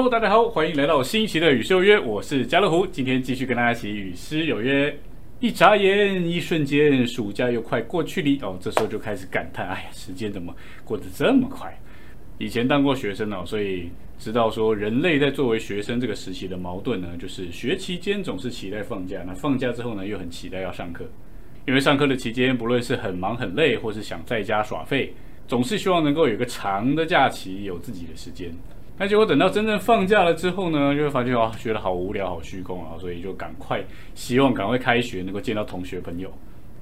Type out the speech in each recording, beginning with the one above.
Hello，大家好，欢迎来到新一期的与诗有约，我是家乐福，今天继续跟大家一起与诗有约。一眨眼，一瞬间，暑假又快过去了哦，这时候就开始感叹，哎呀，时间怎么过得这么快？以前当过学生哦，所以知道说人类在作为学生这个时期的矛盾呢，就是学期间总是期待放假，那放假之后呢，又很期待要上课，因为上课的期间，不论是很忙很累，或是想在家耍废，总是希望能够有个长的假期，有自己的时间。那结果等到真正放假了之后呢，就会发现哦，觉得好无聊、好虚空啊，所以就赶快希望赶快开学，能够见到同学朋友。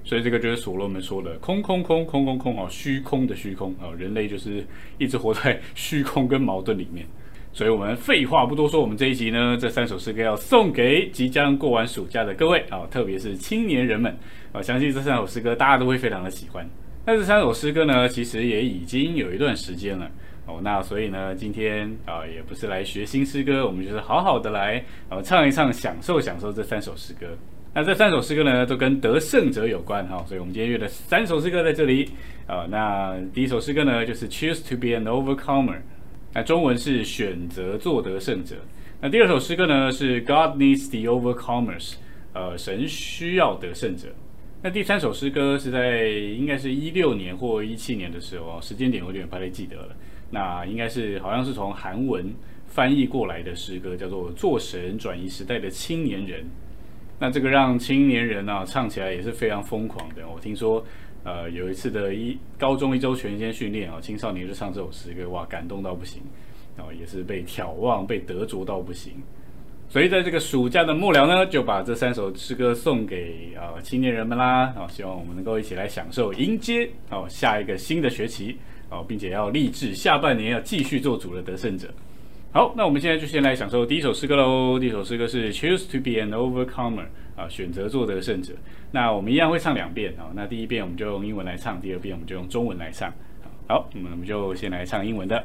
所以这个就是所罗门说的“空空空空空空”哦，虚空的虚空哦，人类就是一直活在虚空跟矛盾里面。所以我们废话不多说，我们这一集呢，这三首诗歌要送给即将过完暑假的各位啊，特别是青年人们啊，相信这三首诗歌大家都会非常的喜欢。那这三首诗歌呢，其实也已经有一段时间了哦，那所以呢，今天啊，也不是来学新诗歌，我们就是好好的来呃唱一唱，享受享受这三首诗歌。那这三首诗歌呢，都跟得胜者有关哈，所以我们今天约的三首诗歌在这里啊。那第一首诗歌呢，就是 Choose to be an overcomer，那中文是选择做得胜者。那第二首诗歌呢，是 God needs the overcomers，呃，神需要得胜者。那第三首诗歌是在应该是一六年或一七年的时候，时间点有点不太记得了。那应该是好像是从韩文翻译过来的诗歌，叫做《做神转移时代的青年人》。那这个让青年人啊唱起来也是非常疯狂的。我听说，呃，有一次的一高中一周全天训练啊，青少年就唱这首诗歌，哇，感动到不行，然后也是被眺望、被得着到不行。所以在这个暑假的末了呢，就把这三首诗歌送给啊青年人们啦，啊，希望我们能够一起来享受迎接哦下一个新的学期哦，并且要立志下半年要继续做主的得胜者。好，那我们现在就先来享受第一首诗歌喽。第一首诗歌是 Choose to be an overcomer，啊，选择做得胜者。那我们一样会唱两遍啊。那第一遍我们就用英文来唱，第二遍我们就用中文来唱。好，那么我们就先来唱英文的。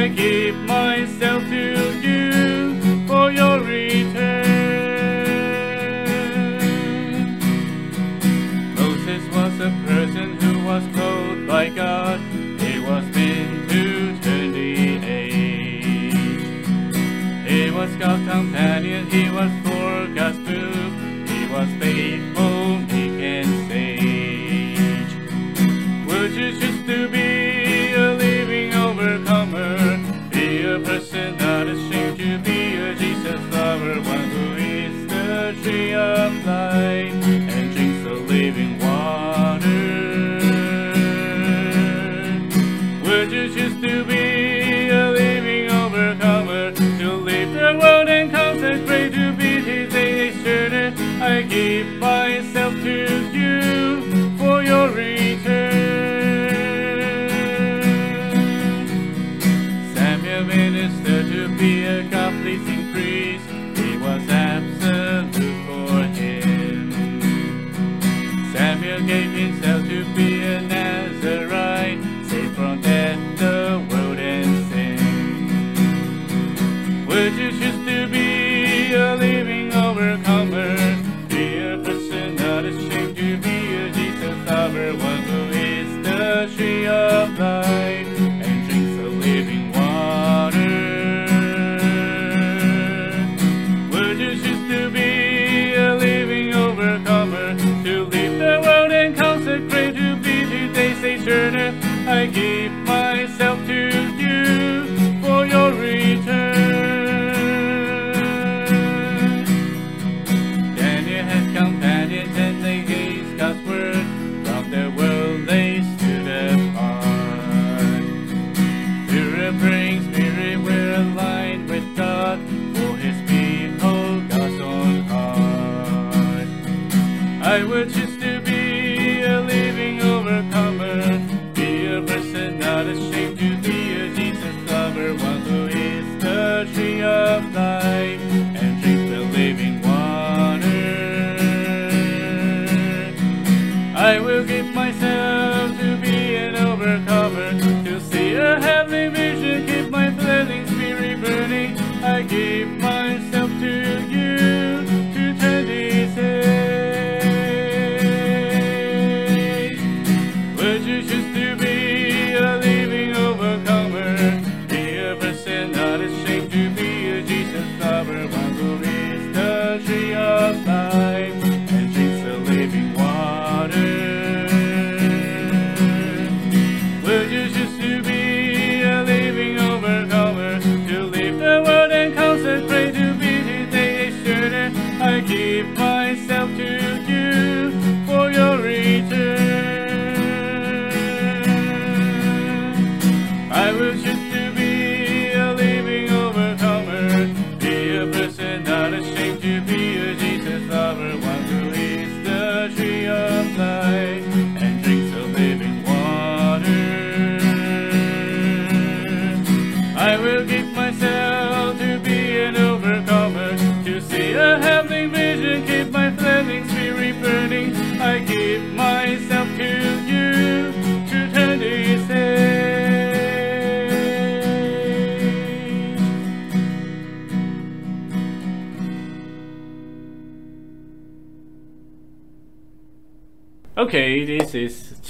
I give myself to you for your return. Moses was a person who was called by God. He was meant to turn the age. He was God's companion, he was of light.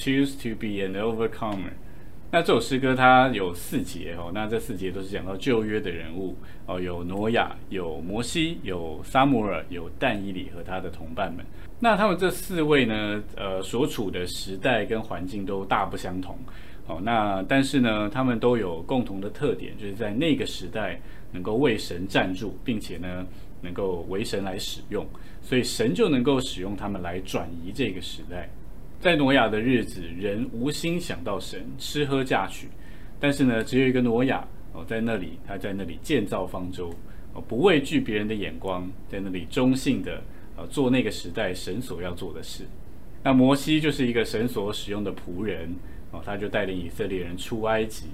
Choose to be an overcomer. 那这首诗歌它有四节哦，那这四节都是讲到旧约的人物哦，有挪亚，有摩西，有撒母耳，有但以理和他的同伴们。那他们这四位呢，呃，所处的时代跟环境都大不相同哦。那但是呢，他们都有共同的特点，就是在那个时代能够为神站住，并且呢，能够为神来使用，所以神就能够使用他们来转移这个时代。在挪亚的日子，人无心想到神，吃喝嫁娶，但是呢，只有一个挪亚哦，在那里，他在那里建造方舟哦，不畏惧别人的眼光，在那里忠信的呃做那个时代神所要做的事。那摩西就是一个神所使用的仆人哦，他就带领以色列人出埃及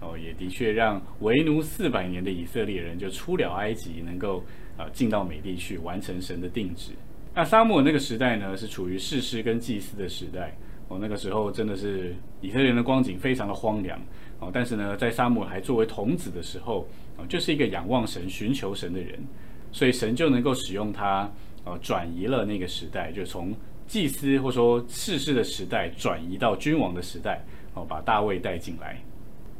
哦，也的确让为奴四百年的以色列人就出了埃及，能够啊进到美地去完成神的定旨。那沙漠那个时代呢，是处于士师跟祭司的时代哦。那个时候真的是以色列人的光景非常的荒凉哦。但是呢，在沙漠还作为童子的时候哦，就是一个仰望神、寻求神的人，所以神就能够使用他哦，转移了那个时代，就从祭司或说士师的时代转移到君王的时代哦，把大卫带进来。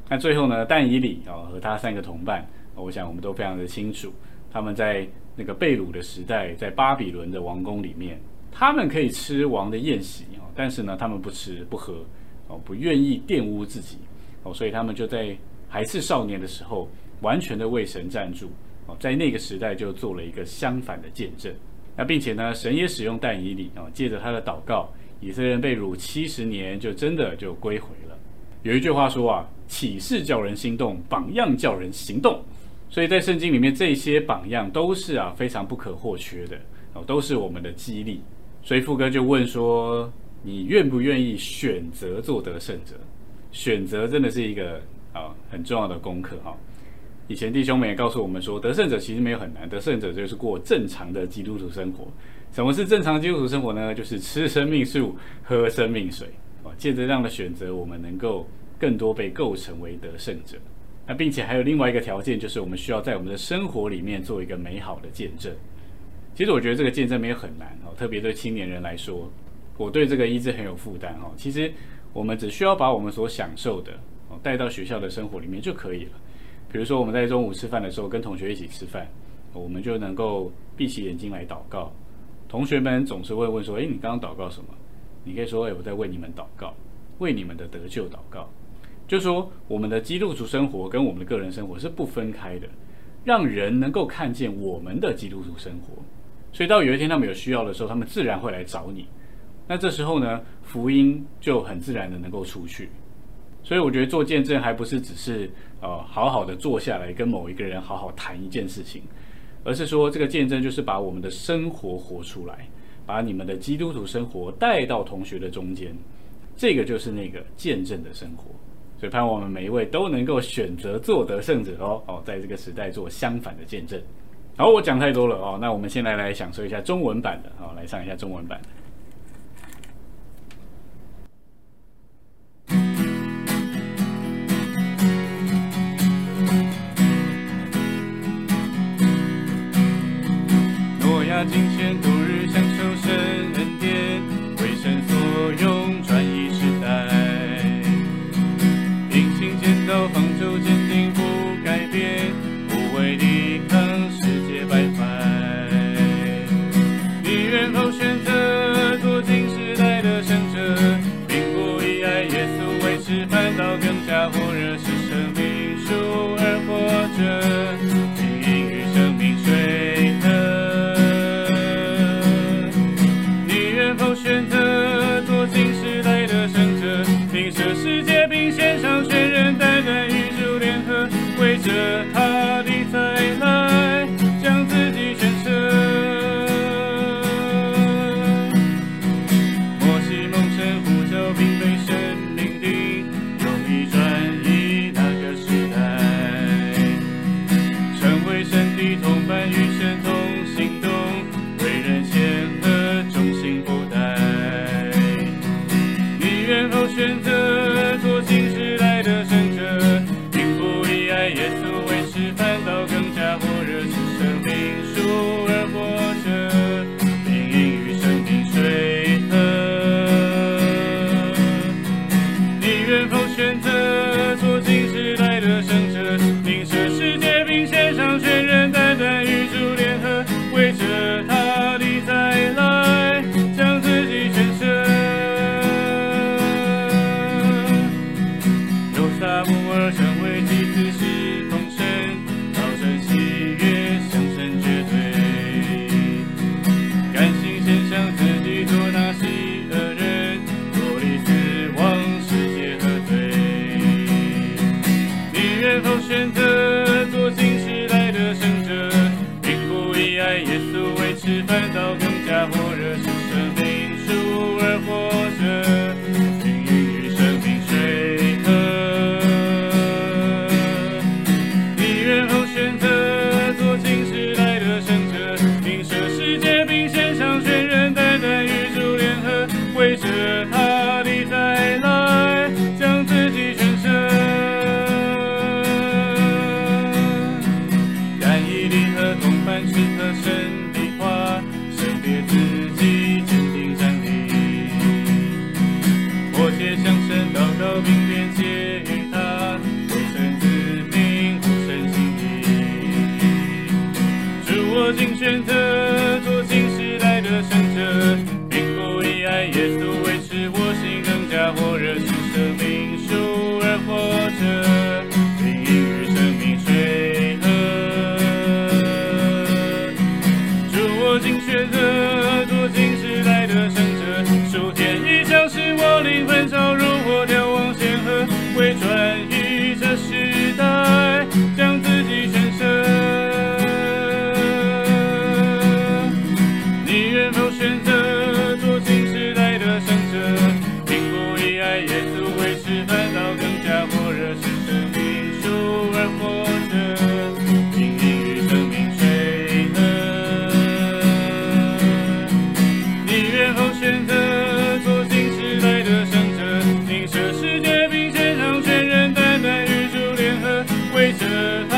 那最后呢，但以理哦和他三个同伴，我想我们都非常的清楚，他们在。那个贝鲁的时代，在巴比伦的王宫里面，他们可以吃王的宴席哦，但是呢，他们不吃不喝哦，不愿意玷污自己哦，所以他们就在还是少年的时候，完全的为神站住哦，在那个时代就做了一个相反的见证。那并且呢，神也使用但以理啊，借着他的祷告，以色列人被掳七十年，就真的就归回了。有一句话说啊，启示叫人心动，榜样叫人行动。所以在圣经里面，这些榜样都是啊非常不可或缺的哦，都是我们的激励。所以富哥就问说：“你愿不愿意选择做得胜者？选择真的是一个啊很重要的功课哈。以前弟兄们也告诉我们说，得胜者其实没有很难，得胜者就是过正常的基督徒生活。什么是正常基督徒生活呢？就是吃生命树，喝生命水哦。借着这样的选择，我们能够更多被构成为得胜者。”那并且还有另外一个条件，就是我们需要在我们的生活里面做一个美好的见证。其实我觉得这个见证没有很难哦，特别对青年人来说，我对这个一直很有负担哦。其实我们只需要把我们所享受的哦带到学校的生活里面就可以了。比如说我们在中午吃饭的时候跟同学一起吃饭，我们就能够闭起眼睛来祷告。同学们总是会问说：“诶，你刚刚祷告什么？”你可以说：“诶，我在为你们祷告，为你们的得救祷告。”就是说，我们的基督徒生活跟我们的个人生活是不分开的，让人能够看见我们的基督徒生活。所以到有一天他们有需要的时候，他们自然会来找你。那这时候呢，福音就很自然的能够出去。所以我觉得做见证还不是只是呃好好的坐下来跟某一个人好好谈一件事情，而是说这个见证就是把我们的生活活出来，把你们的基督徒生活带到同学的中间，这个就是那个见证的生活。所以盼望我们每一位都能够选择做得胜者哦哦，在这个时代做相反的见证。好，我讲太多了哦，那我们现在来享受一下中文版的哦，来上一下中文版。into Bây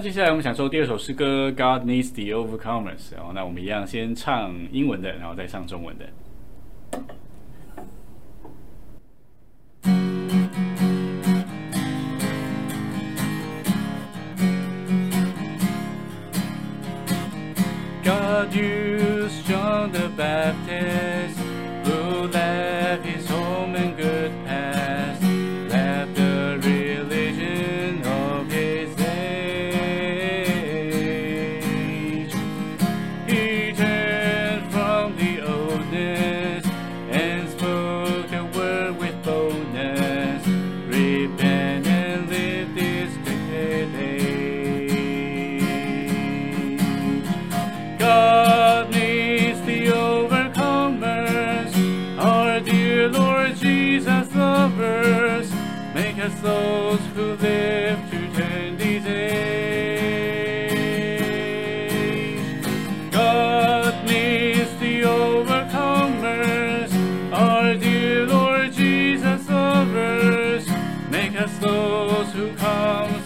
接下来我们享受第二首诗歌《God Needs the Overcomers》哦，那我们一样先唱英文的，然后再唱中文的。God, you. as those who come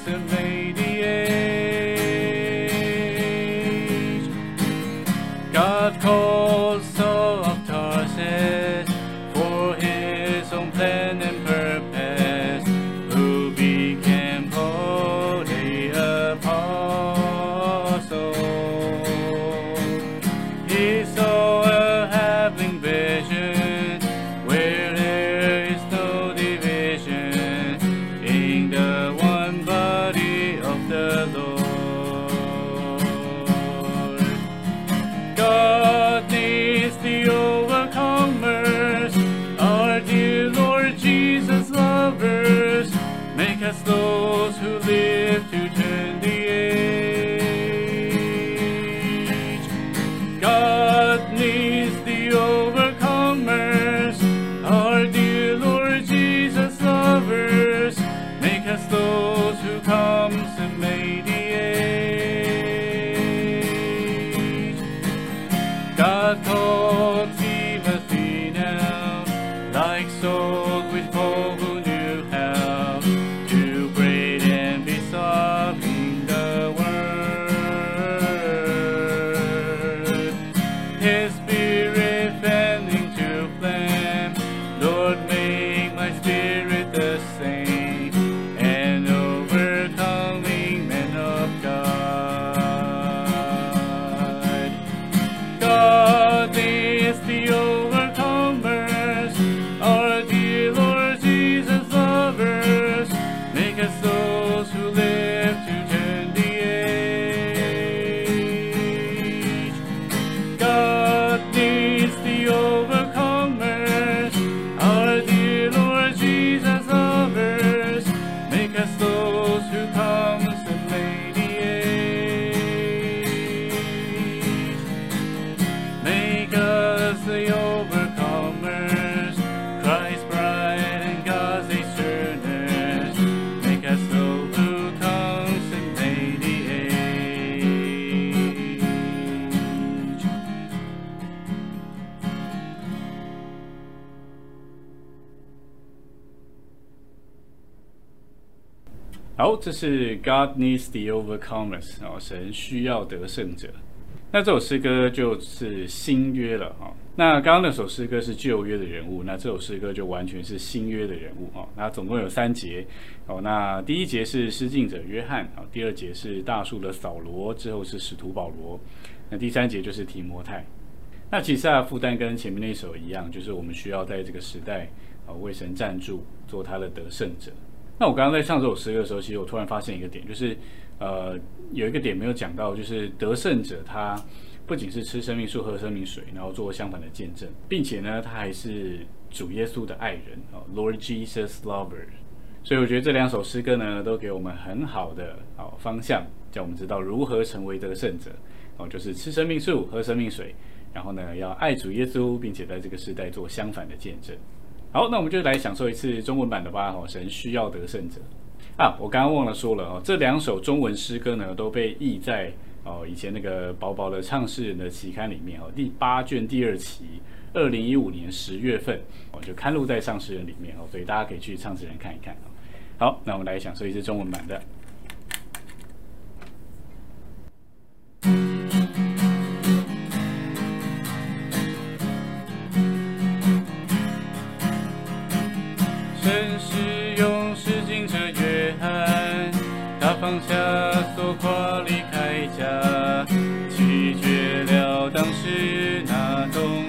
这是 God needs the overcomers 哦，神需要得胜者。那这首诗歌就是新约了哈、哦。那刚刚那首诗歌是旧约的人物，那这首诗歌就完全是新约的人物哈、哦。那总共有三节哦。那第一节是施浸者约翰啊、哦，第二节是大树的扫罗，之后是使徒保罗，那第三节就是提摩太。那其实啊，负担跟前面那首一样，就是我们需要在这个时代啊、为神站住，做他的得胜者。那我刚刚在唱这首诗歌的时候，其实我突然发现一个点，就是呃有一个点没有讲到，就是得胜者他不仅是吃生命树、喝生命水，然后做相反的见证，并且呢，他还是主耶稣的爱人哦，Lord Jesus lover。所以我觉得这两首诗歌呢，都给我们很好的哦方向，叫我们知道如何成为得胜者哦，就是吃生命树、喝生命水，然后呢要爱主耶稣，并且在这个时代做相反的见证。好，那我们就来享受一次中文版的吧。哦，神需要得胜者啊！我刚刚忘了说了哦，这两首中文诗歌呢都被译在哦以前那个薄薄的唱诗人的期刊里面哦，第八卷第二期，二零一五年十月份哦就刊录在唱诗人里面哦，所以大家可以去唱诗人看一看哦。好，那我们来享受一次中文版的。放下所夸离开家，拒绝了当时那种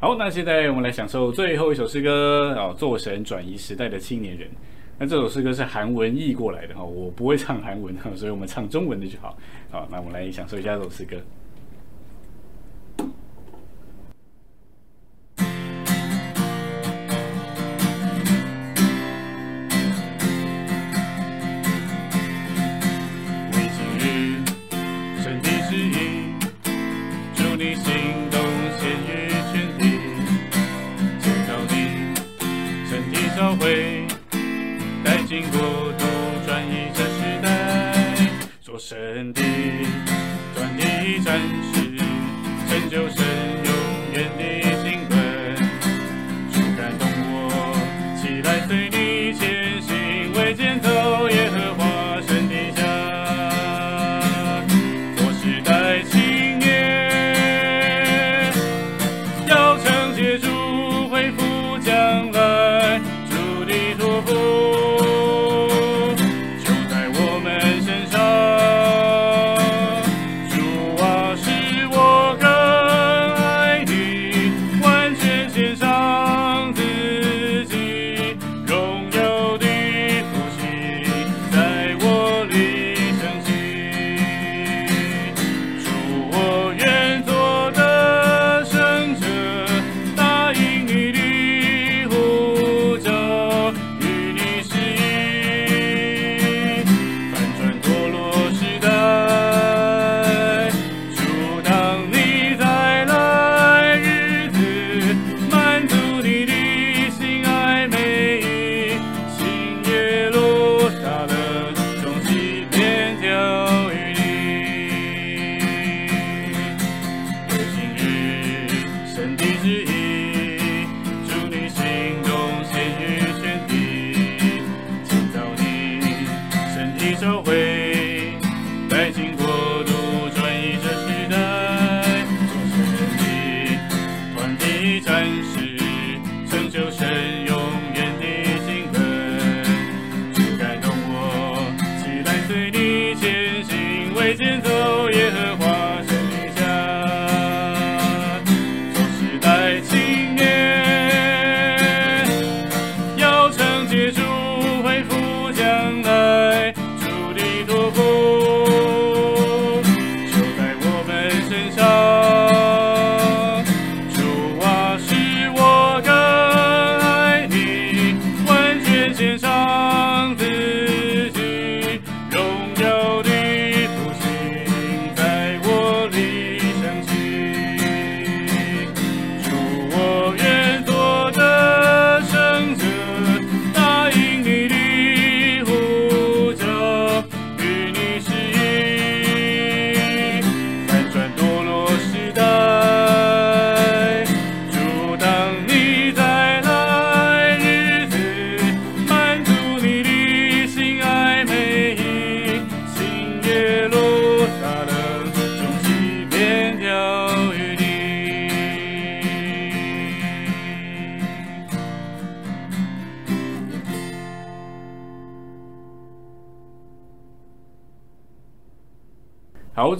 好，那现在我们来享受最后一首诗歌哦，《作神转移时代的青年人》。那这首诗歌是韩文译过来的哈，我不会唱韩文哈，所以我们唱中文的就好。好，那我们来享受一下这首诗歌。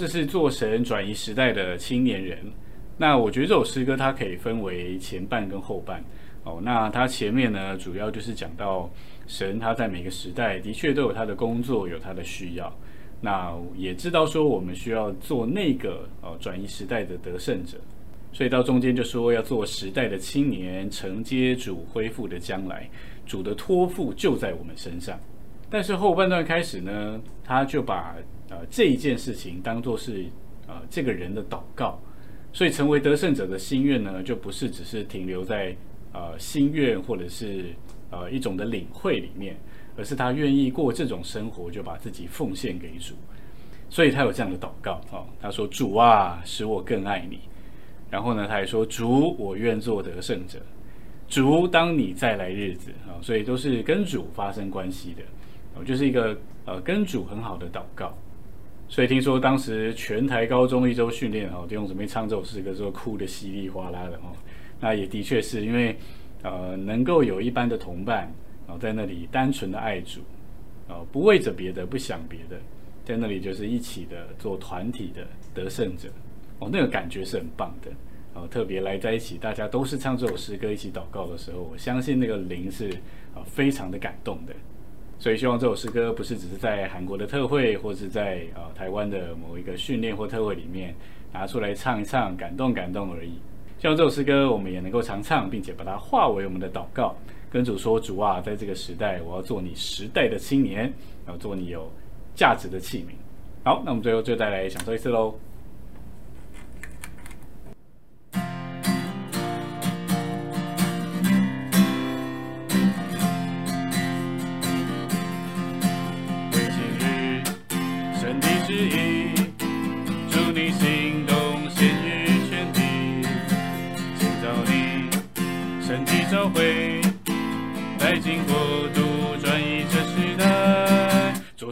是做神转移时代的青年人。那我觉得这首诗歌它可以分为前半跟后半。哦，那它前面呢，主要就是讲到神他在每个时代的确都有他的工作，有他的需要。那也知道说我们需要做那个哦转移时代的得胜者。所以到中间就说要做时代的青年，承接主恢复的将来，主的托付就在我们身上。但是后半段开始呢，他就把呃这一件事情当做是呃这个人的祷告，所以成为得胜者的心愿呢，就不是只是停留在呃心愿或者是呃一种的领会里面，而是他愿意过这种生活，就把自己奉献给主。所以他有这样的祷告哦，他说：“主啊，使我更爱你。”然后呢，他还说：“主，我愿做得胜者。”主，当你再来日子啊，所以都是跟主发生关系的。我就是一个呃跟主很好的祷告，所以听说当时全台高中一周训练哦，弟兄姊妹唱这首诗歌时候哭得稀里哗啦的哦，那也的确是因为呃能够有一班的同伴然后在那里单纯的爱主哦，不为着别的，不想别的，在那里就是一起的做团体的得胜者哦，那个感觉是很棒的哦，特别来在一起，大家都是唱这首诗歌一起祷告的时候，我相信那个灵是啊非常的感动的。所以希望这首诗歌不是只是在韩国的特会，或是在呃台湾的某一个训练或特会里面拿出来唱一唱，感动感动而已。希望这首诗歌我们也能够常唱，并且把它化为我们的祷告，跟主说：主啊，在这个时代，我要做你时代的青年，要做你有价值的器皿。好，那我们最后就再来享受一次喽。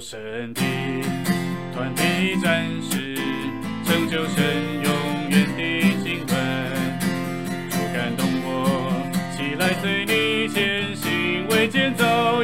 神迹，团体战士，成就神永远的经文。主感动我，起来随你前行，为建造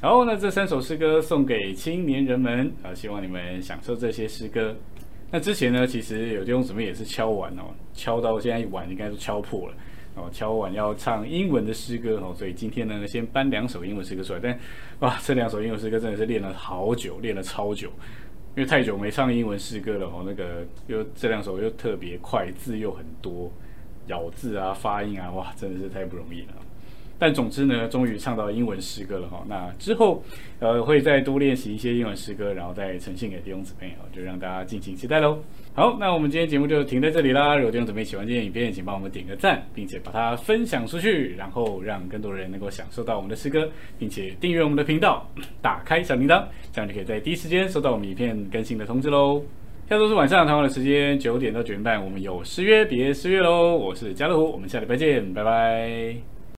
然后呢这三首诗歌送给青年人们啊，希望你们享受这些诗歌。那之前呢，其实有弟兄姊妹也是敲碗哦，敲到现在碗应该都敲破了哦，敲碗要唱英文的诗歌哦，所以今天呢，先搬两首英文诗歌出来。但哇，这两首英文诗歌真的是练了好久，练了超久，因为太久没唱英文诗歌了哦。那个又这两首又特别快，字又很多，咬字啊、发音啊，哇，真的是太不容易了。但总之呢，终于唱到英文诗歌了哈。那之后呃会再多练习一些英文诗歌，然后再呈现给弟兄姊妹哦，就让大家敬请期待喽。好，那我们今天节目就停在这里啦。如果弟兄姊妹喜欢今天影片，请帮我们点个赞，并且把它分享出去，然后让更多人能够享受到我们的诗歌，并且订阅我们的频道，打开小铃铛，这样就可以在第一时间收到我们影片更新的通知喽。下周是晚上同样的时间，九点到九点半，我们有失约别失约喽。我是家乐福，我们下礼拜见，拜拜。